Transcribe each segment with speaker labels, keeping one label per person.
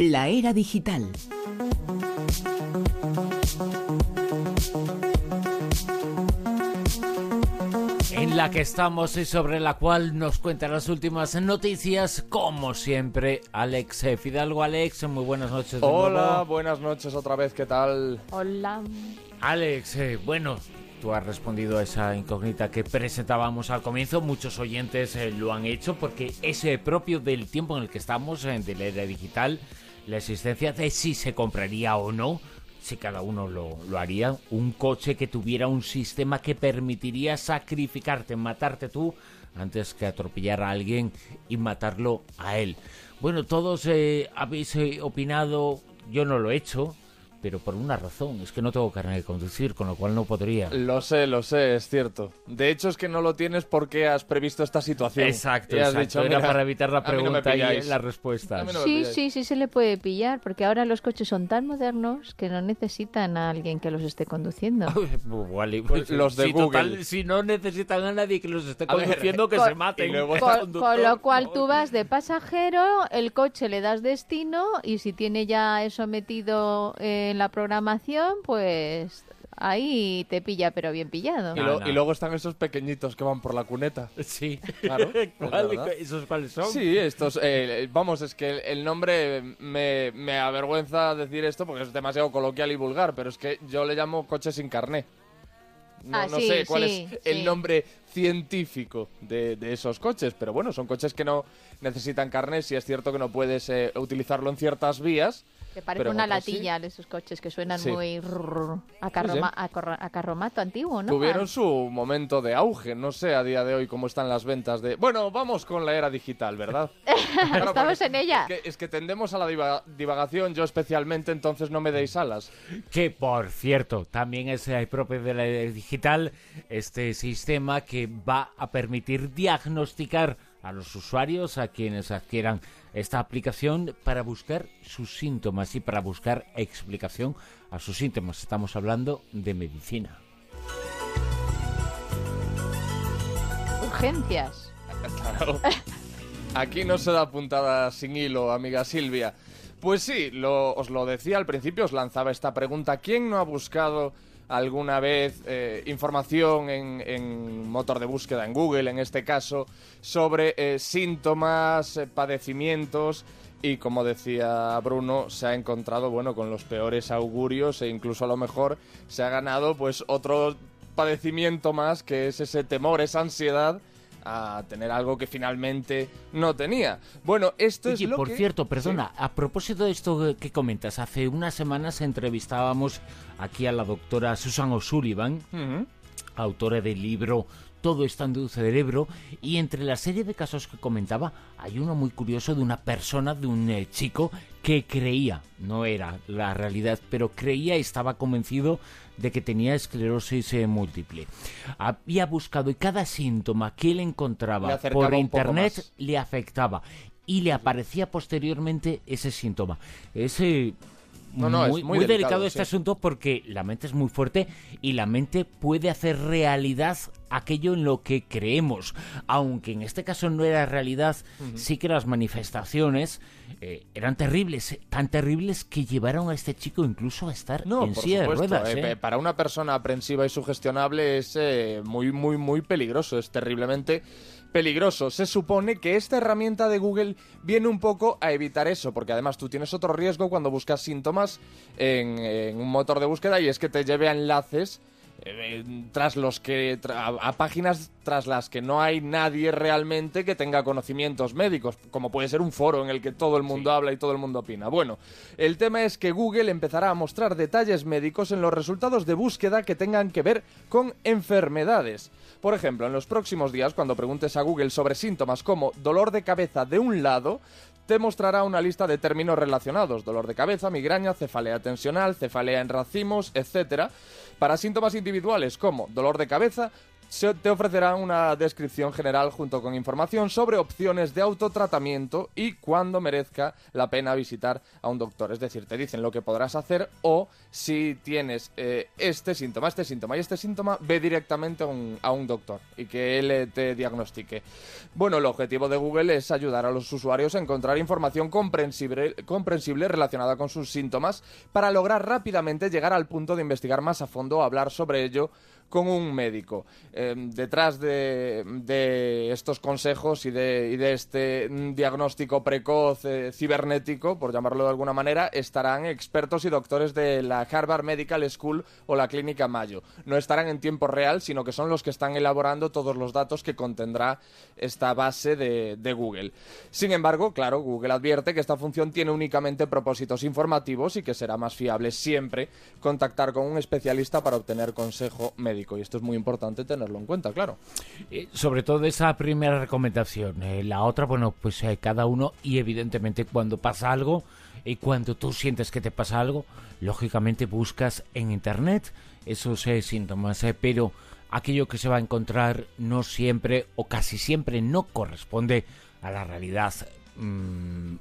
Speaker 1: La era digital.
Speaker 2: en la que estamos y sobre la cual nos cuenta las últimas noticias, como siempre, Alex Fidalgo. Alex, muy buenas noches. De
Speaker 3: Hola,
Speaker 2: nuevo.
Speaker 3: buenas noches otra vez, ¿qué tal?
Speaker 4: Hola.
Speaker 2: Alex, eh, bueno, tú has respondido a esa incógnita que presentábamos al comienzo. Muchos oyentes eh, lo han hecho porque es eh, propio del tiempo en el que estamos, eh, de la era digital, la existencia de si se compraría o no si cada uno lo, lo, haría, un coche que tuviera un sistema que permitiría sacrificarte, matarte tú, antes que atropellar a alguien y matarlo a él. Bueno, todos eh, habéis eh, opinado, yo no lo he hecho, pero por una razón, es que no tengo carnet de conducir, con lo cual no podría.
Speaker 3: Lo sé, lo sé, es cierto. De hecho, es que no lo tienes porque has previsto esta situación.
Speaker 2: Exacto,
Speaker 3: Y has
Speaker 2: exacto.
Speaker 3: dicho,
Speaker 2: Era
Speaker 3: "Mira,
Speaker 2: para evitar la
Speaker 3: a mí no
Speaker 2: pregunta y
Speaker 3: pilláis".
Speaker 2: la respuesta.
Speaker 3: No
Speaker 4: Sí, sí, sí se le puede pillar, porque ahora los coches son tan modernos que no necesitan a alguien que los esté conduciendo.
Speaker 2: Vale,
Speaker 3: Pues los de
Speaker 2: si,
Speaker 3: Google.
Speaker 2: total, si no necesitan a nadie que los esté
Speaker 3: A ver,
Speaker 2: conduciendo, que
Speaker 4: con-
Speaker 2: se maten.
Speaker 3: y luego-
Speaker 4: Con, con lo cual
Speaker 2: no.
Speaker 4: tú vas de pasajero, el coche le das destino y si tiene ya eso metido en la programación, pues ahí te pilla pero bien pillado.
Speaker 3: Y,
Speaker 2: No,
Speaker 3: lo-
Speaker 2: no.
Speaker 3: y luego están esos pequeñitos que van por la cuneta.
Speaker 2: Sí,
Speaker 3: Claro, es
Speaker 2: ¿Cuál-
Speaker 3: verdad.
Speaker 2: ¿Esos cuáles son?
Speaker 3: Sí, estos, eh, vamos, es que el, el nombre me, me avergüenza decir esto porque es demasiado coloquial y vulgar, pero es que yo le llamo coche sin carné. No,
Speaker 4: Ah,
Speaker 3: no
Speaker 4: sí,
Speaker 3: sé cuál
Speaker 4: sí,
Speaker 3: es el
Speaker 4: sí.
Speaker 3: nombre científico de, de esos coches, pero bueno, son coches que no necesitan carné, si es cierto que no puedes eh, utilizarlo en ciertas vías.
Speaker 4: Te parece
Speaker 3: pero
Speaker 4: una
Speaker 3: sí.
Speaker 4: latilla de esos coches que suenan
Speaker 3: Sí.
Speaker 4: muy a, carroma- a corra- a carromato antiguo, ¿no?
Speaker 3: Tuvieron su momento de auge, no sé a día de hoy cómo están las ventas de... Bueno, vamos con la era digital, ¿verdad? Claro,
Speaker 4: Estamos en ella.
Speaker 3: Es que, es que tendemos a la diva- divagación, yo especialmente, entonces no me deis alas.
Speaker 2: Que por cierto, también es eh, propio de la era digital este sistema que va a permitir diagnosticar a los usuarios, a quienes adquieran esta aplicación, para buscar sus síntomas y para buscar explicación a sus síntomas. Estamos hablando de medicina.
Speaker 4: Urgencias.
Speaker 3: Claro. Aquí no se da puntada sin hilo, amiga Silvia. Pues sí, lo- os lo decía al principio, os lanzaba esta pregunta. ¿Quién no ha buscado alguna vez eh, información en, en motor de búsqueda, en Google en este caso, sobre eh, síntomas, eh, padecimientos? Y como decía Bruno, se ha encontrado, bueno, con los peores augurios e incluso a lo mejor se ha ganado pues otro padecimiento más que es ese temor, esa ansiedad a tener algo que finalmente no tenía. Bueno, esto es lo
Speaker 2: por
Speaker 3: que...
Speaker 2: cierto, perdona, a propósito de esto que comentas, hace unas semanas entrevistábamos aquí a la doctora Susan O'Sullivan, autora del libro Todo está en tu cerebro, y entre la serie de casos que comentaba, hay uno muy curioso de una persona, de un eh, chico que creía, no era la realidad, pero creía y estaba convencido de que tenía esclerosis eh, múltiple. Había buscado y cada síntoma que él encontraba por internet le afectaba y le aparecía posteriormente ese síntoma. Ese
Speaker 3: No, no, es
Speaker 2: muy,
Speaker 3: muy
Speaker 2: muy delicado,
Speaker 3: delicado,
Speaker 2: este
Speaker 3: sí.
Speaker 2: asunto porque la mente es muy fuerte y la mente puede hacer realidad aquello en lo que creemos. Aunque en este caso no era realidad, sí que las manifestaciones eh, eran terribles, tan terribles que llevaron a este chico incluso a estar
Speaker 3: No,
Speaker 2: en
Speaker 3: por
Speaker 2: silla de ruedas.
Speaker 3: eh,
Speaker 2: ¿eh?
Speaker 3: Para una persona aprensiva y sugestionable es eh, muy, muy, muy peligroso. Es terriblemente peligroso. Se supone que esta herramienta de Google viene un poco a evitar eso, porque además tú tienes otro riesgo cuando buscas síntomas en, en un motor de búsqueda y es que te lleve a enlaces eh, tras los que tra- a, a páginas tras las que no hay nadie realmente que tenga conocimientos médicos, como puede ser un foro en el que todo el mundo habla y todo el mundo opina. Bueno, el tema es que Google empezará a mostrar detalles médicos en los resultados de búsqueda que tengan que ver con enfermedades. Por ejemplo, en los próximos días, cuando preguntes a Google sobre síntomas como dolor de cabeza de un lado, te mostrará una lista de términos relacionados, dolor de cabeza, migraña, cefalea tensional, cefalea en racimos, etc. Para síntomas individuales como dolor de cabeza, se- te ofrecerán una descripción general junto con información sobre opciones de autotratamiento y cuándo merezca la pena visitar a un doctor. Es decir, te dicen lo que podrás hacer o si tienes eh, este síntoma, este síntoma y este síntoma, ve directamente a un, a un doctor y que él eh, te diagnostique. Bueno, el objetivo de Google es ayudar a los usuarios a encontrar información comprensible, comprensible relacionada con sus síntomas para lograr rápidamente llegar al punto de investigar más a fondo o hablar sobre ello con un médico. Eh, detrás de, estos consejos y de, este mm, diagnóstico precoz eh, cibernético, por llamarlo de alguna manera, estarán expertos y doctores de la Harvard Medical School o la Clínica Mayo. No estarán en tiempo real, sino que son los que están elaborando todos los datos que contendrá esta base de Google. Sin embargo, claro, Google advierte que esta función tiene únicamente propósitos informativos y que será más fiable siempre contactar con un especialista para obtener consejo médico. Y esto es muy importante tenerlo en cuenta, claro.
Speaker 2: Eh, sobre todo esa primera recomendación. Eh, la otra, bueno, pues eh, cada uno y evidentemente cuando pasa algo y cuando tú sientes que te pasa algo, lógicamente buscas en internet esos eh, síntomas, pero aquello que se va a encontrar no siempre o casi siempre no corresponde a la realidad. Mm,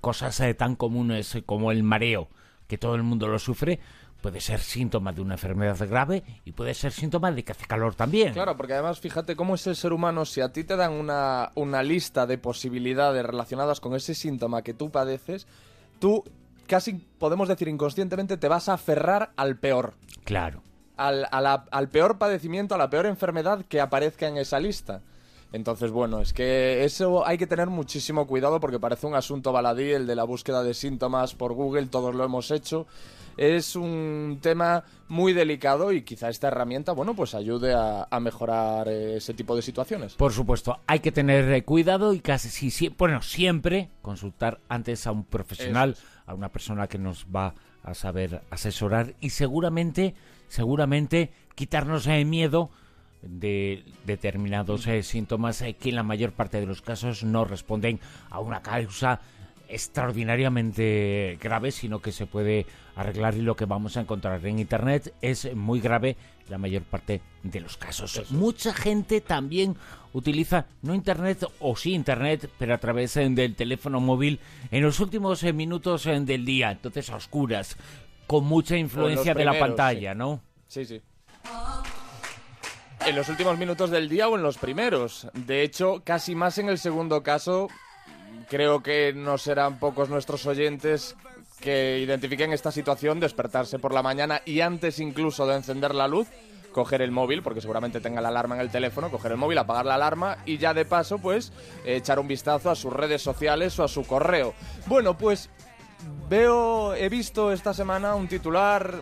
Speaker 2: cosas tan comunes como el mareo, que todo el mundo lo sufre, puede ser síntoma de una enfermedad grave y puede ser síntoma de que hace calor también.
Speaker 3: Claro, porque además fíjate cómo es el ser humano, si a ti te dan una, una lista de posibilidades relacionadas con ese síntoma que tú padeces, tú casi podemos decir inconscientemente te vas a aferrar al peor.
Speaker 2: Claro.
Speaker 3: Al, a la- al peor padecimiento, a la peor enfermedad que aparezca en esa lista. Entonces, bueno, es que eso hay que tener muchísimo cuidado porque parece un asunto baladí el de la búsqueda de síntomas por Google, todos lo hemos hecho. Es un tema muy delicado y quizá esta herramienta, bueno, pues ayude a, a mejorar eh, ese tipo de situaciones.
Speaker 2: Por supuesto, hay que tener eh, cuidado y casi si, si- bueno, siempre consultar antes a un profesional, a una persona que nos va a saber asesorar y seguramente, seguramente quitarnos el miedo de determinados eh, síntomas eh, que en la mayor parte de los casos no responden a una causa extraordinariamente grave, sino que se puede arreglar y lo que vamos a encontrar en Internet es muy grave la mayor parte de los casos. Mucha gente también utiliza no Internet o sí Internet, pero a través eh, del teléfono móvil en los últimos eh, minutos eh, del día, entonces a oscuras, con mucha influencia de la pantalla,
Speaker 3: sí.
Speaker 2: ¿no?
Speaker 3: Sí, sí. En los últimos minutos del día o en los primeros. De hecho, casi más en el segundo caso. Creo que no serán pocos nuestros oyentes que identifiquen esta situación, despertarse por la mañana y antes incluso de encender la luz, coger el móvil, porque seguramente tenga la alarma en el teléfono, coger el móvil, apagar la alarma y ya de paso, pues, echar un vistazo a sus redes sociales o a su correo. Bueno, pues veo, he visto esta semana un titular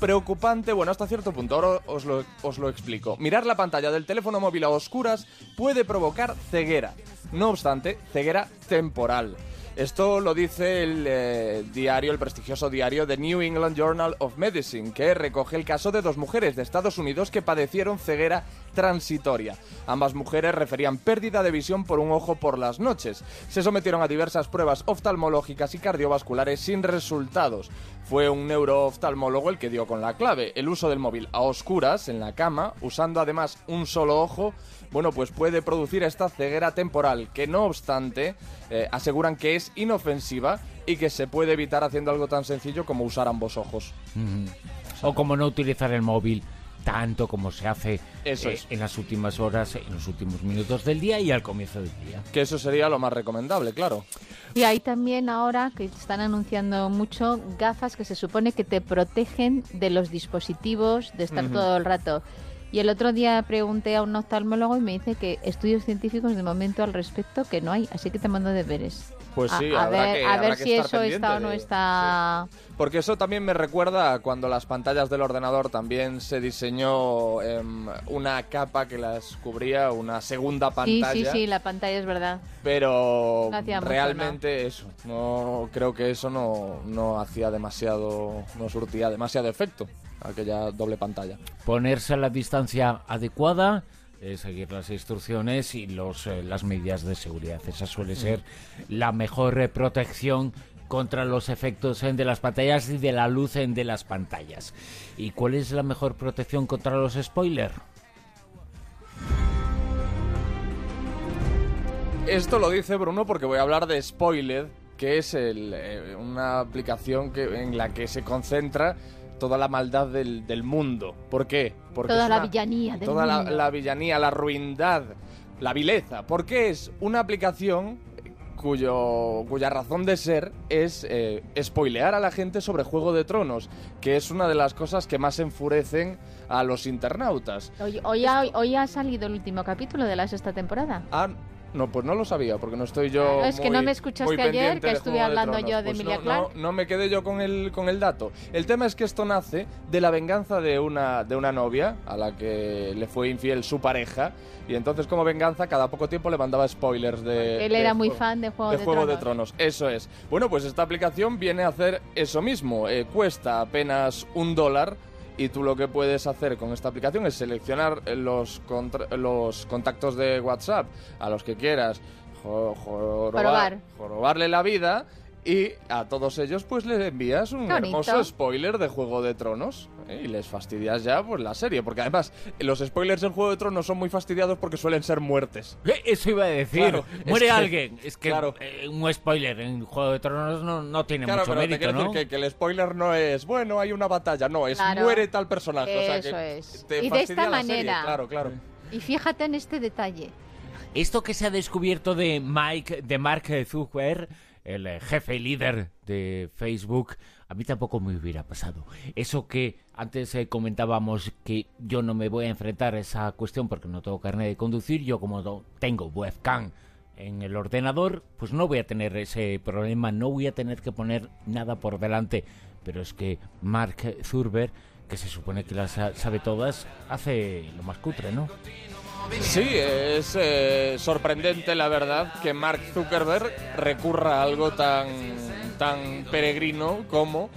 Speaker 3: preocupante, bueno, hasta cierto punto, ahora os lo, os lo explico. Mirar la pantalla del teléfono móvil a oscuras puede provocar ceguera. No obstante, ceguera temporal. Esto lo dice el eh, diario, el prestigioso diario The New England Journal of Medicine, que recoge el caso de dos mujeres de Estados Unidos que padecieron ceguera transitoria. Ambas mujeres referían pérdida de visión por un ojo por las noches. Se sometieron a diversas pruebas oftalmológicas y cardiovasculares sin resultados. Fue un neurooftalmólogo el que dio con la clave. El uso del móvil a oscuras en la cama, usando además un solo ojo, bueno, pues puede producir esta ceguera temporal, que no obstante eh, aseguran que es inofensiva y que se puede evitar haciendo algo tan sencillo como usar ambos ojos.
Speaker 2: O como no utilizar el móvil tanto como se hace
Speaker 3: Eso
Speaker 2: eh,
Speaker 3: es.
Speaker 2: en las últimas horas, en los últimos minutos del día y al comienzo del día.
Speaker 3: Que eso sería lo más recomendable, claro.
Speaker 4: Y hay también ahora que están anunciando mucho gafas que se supone que te protegen de los dispositivos, de estar todo el rato. Y el otro día pregunté a un oftalmólogo y me dice que estudios científicos de momento al respecto que no hay, así que te mando deberes.
Speaker 3: Pues sí,
Speaker 4: a,
Speaker 3: habrá
Speaker 4: ver,
Speaker 3: que-
Speaker 4: a
Speaker 3: habrá
Speaker 4: ver
Speaker 3: que
Speaker 4: si eso está o no está.
Speaker 3: Porque eso también me recuerda a cuando las pantallas del ordenador también se diseñó em, una capa que las cubría, una segunda
Speaker 4: Sí,
Speaker 3: pantalla.
Speaker 4: sí, sí, la pantalla es verdad.
Speaker 3: Pero
Speaker 4: No hacía mucho,
Speaker 3: realmente eso, no creo que eso no, no hacía demasiado, no surtía demasiado efecto, aquella doble pantalla.
Speaker 2: Ponerse a la distancia adecuada, eh, seguir las instrucciones y los, eh, las medidas de seguridad. Esa suele mm. ser la mejor eh, protección contra los efectos eh, de las pantallas y de la luz de las pantallas. ¿Y cuál es la mejor protección contra los spoilers?
Speaker 3: Esto lo dice Bruno porque voy a hablar de Spoiler, que es el, eh, una aplicación que, en la que se concentra toda la maldad del, del mundo. ¿Por qué? Porque
Speaker 4: Toda la
Speaker 3: una-
Speaker 4: villanía del
Speaker 3: toda la,
Speaker 4: mundo.
Speaker 3: la villanía, la ruindad, la vileza. Porque es una aplicación cuyo, cuya razón de ser es eh, spoilear a la gente sobre Juego de Tronos, que es una de las cosas que más enfurecen a los internautas.
Speaker 4: Hoy, hoy ha, hoy ha salido el último capítulo de la sexta temporada.
Speaker 3: Ah, no, pues no lo sabía, porque no estoy yo.
Speaker 4: Claro, es que no me escuchaste ayer, que
Speaker 3: de
Speaker 4: estuve
Speaker 3: de
Speaker 4: hablando yo de
Speaker 3: Pues
Speaker 4: Emilia
Speaker 3: no,
Speaker 4: Clarke.
Speaker 3: No, no me quedé yo con el, con el dato. El tema es que esto nace de la venganza de una, de una novia a la que le fue infiel su pareja. Y entonces, como venganza, cada poco tiempo le mandaba spoilers de.
Speaker 4: Él
Speaker 3: de
Speaker 4: era muy fan de Juego de,
Speaker 3: Juego de
Speaker 4: Tronos.
Speaker 3: Tronos, eso es. Bueno, pues esta aplicación viene a hacer eso mismo. Eh, cuesta apenas un dólar y tú lo que puedes hacer con esta aplicación es seleccionar los, contra- los contactos de WhatsApp a los que quieras jo- jorobar-
Speaker 4: Jorobar.
Speaker 3: jorobarle la vida y a todos ellos pues les envías un
Speaker 4: bonito.
Speaker 3: hermoso spoiler de Juego de Tronos ¿eh? y les fastidias ya pues la serie porque además los spoilers en Juego de Tronos son muy fastidiados porque suelen ser muertes
Speaker 2: Eh, Eso iba a decir.
Speaker 3: Claro, es
Speaker 2: Muere
Speaker 3: que-
Speaker 2: alguien. Es que
Speaker 3: claro.
Speaker 2: eh, un spoiler en Juego de Tronos no, no tiene
Speaker 3: Claro,
Speaker 2: mucho
Speaker 3: pero te
Speaker 2: mérito, ¿no?
Speaker 3: decir que, que el spoiler no es, bueno, hay una batalla, no, es
Speaker 4: Claro.
Speaker 3: muere tal personaje. o sea,
Speaker 4: Eso
Speaker 3: que
Speaker 4: es.
Speaker 3: te
Speaker 4: Y de esta
Speaker 3: serie,
Speaker 4: manera.
Speaker 3: Claro, claro.
Speaker 4: Y fíjate en este detalle.
Speaker 2: Esto que se ha descubierto de Mike, de Mark Zuckerberg, el eh, jefe líder de Facebook, a mí tampoco me hubiera pasado. Eso que antes eh, comentábamos que yo no me voy a enfrentar a esa cuestión porque no tengo carne de conducir, yo como no tengo webcam en el ordenador, pues no voy a tener ese problema, no voy a tener que poner nada por delante. Pero es que Mark Zuckerberg, que se supone que las sa- sabe todas, hace lo más cutre, ¿no?
Speaker 3: Sí, es eh, sorprendente, la verdad, que Mark Zuckerberg recurra a algo tan, tan peregrino como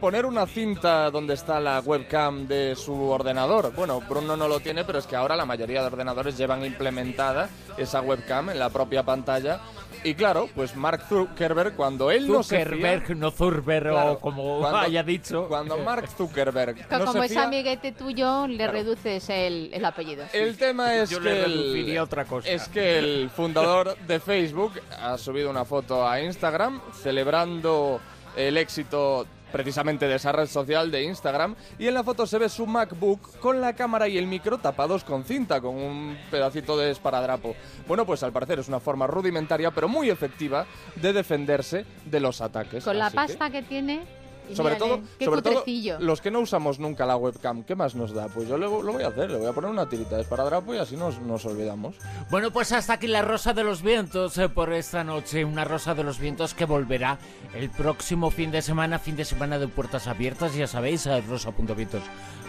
Speaker 3: poner una cinta donde está la webcam de su ordenador. Bueno, Bruno no lo tiene, pero es que ahora la mayoría de ordenadores llevan implementada esa webcam en la propia pantalla. Y claro, pues Mark Zuckerberg, cuando él no se
Speaker 2: Zuckerberg, no Zurberg
Speaker 3: Claro,
Speaker 2: o como
Speaker 3: cuando-
Speaker 2: haya dicho.
Speaker 3: Cuando Mark Zuckerberg no
Speaker 4: Como
Speaker 3: se
Speaker 4: es
Speaker 3: fía,
Speaker 4: amiguete tuyo, le reduces el, el apellido.
Speaker 3: el tema es
Speaker 2: Yo
Speaker 3: que
Speaker 2: le reduciría otra cosa.
Speaker 3: es que el fundador de Facebook ha subido una foto a Instagram celebrando el éxito precisamente de esa red social de Instagram y en la foto se ve su MacBook con la cámara y el micro tapados con cinta con un pedacito de esparadrapo. Bueno, pues al parecer es una forma rudimentaria pero muy efectiva de defenderse de los ataques.
Speaker 4: Con la
Speaker 3: que-
Speaker 4: pasta que, tiene. Y
Speaker 3: sobre
Speaker 4: mírale,
Speaker 3: todo, los que no usamos nunca la webcam, ¿qué más nos da? Pues yo le- lo voy a hacer, le voy a poner una tirita de esparadrapo y así nos, nos olvidamos.
Speaker 2: Bueno, pues hasta aquí la Rosa de los Vientos eh, por esta noche. Una Rosa de los Vientos que volverá el próximo fin de semana, fin de semana de puertas abiertas. Ya sabéis, a rosa.vientos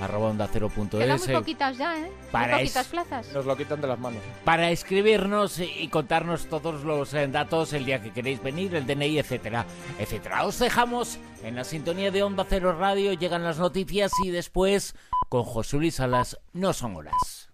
Speaker 2: arroba onda cero punto
Speaker 4: Quedan
Speaker 2: es,
Speaker 4: muy
Speaker 2: eh,
Speaker 4: poquitas ya, ¿eh?
Speaker 2: para
Speaker 4: muy poquitas
Speaker 2: es-
Speaker 4: plazas.
Speaker 3: Nos lo quitan de las manos.
Speaker 2: para escribirnos y contarnos todos los eh, datos el día que queréis venir, el DNI, etcétera, etcétera. Os dejamos en la sintonía de Onda Cero Radio, llegan las noticias y después con José Luis Salas, no son horas.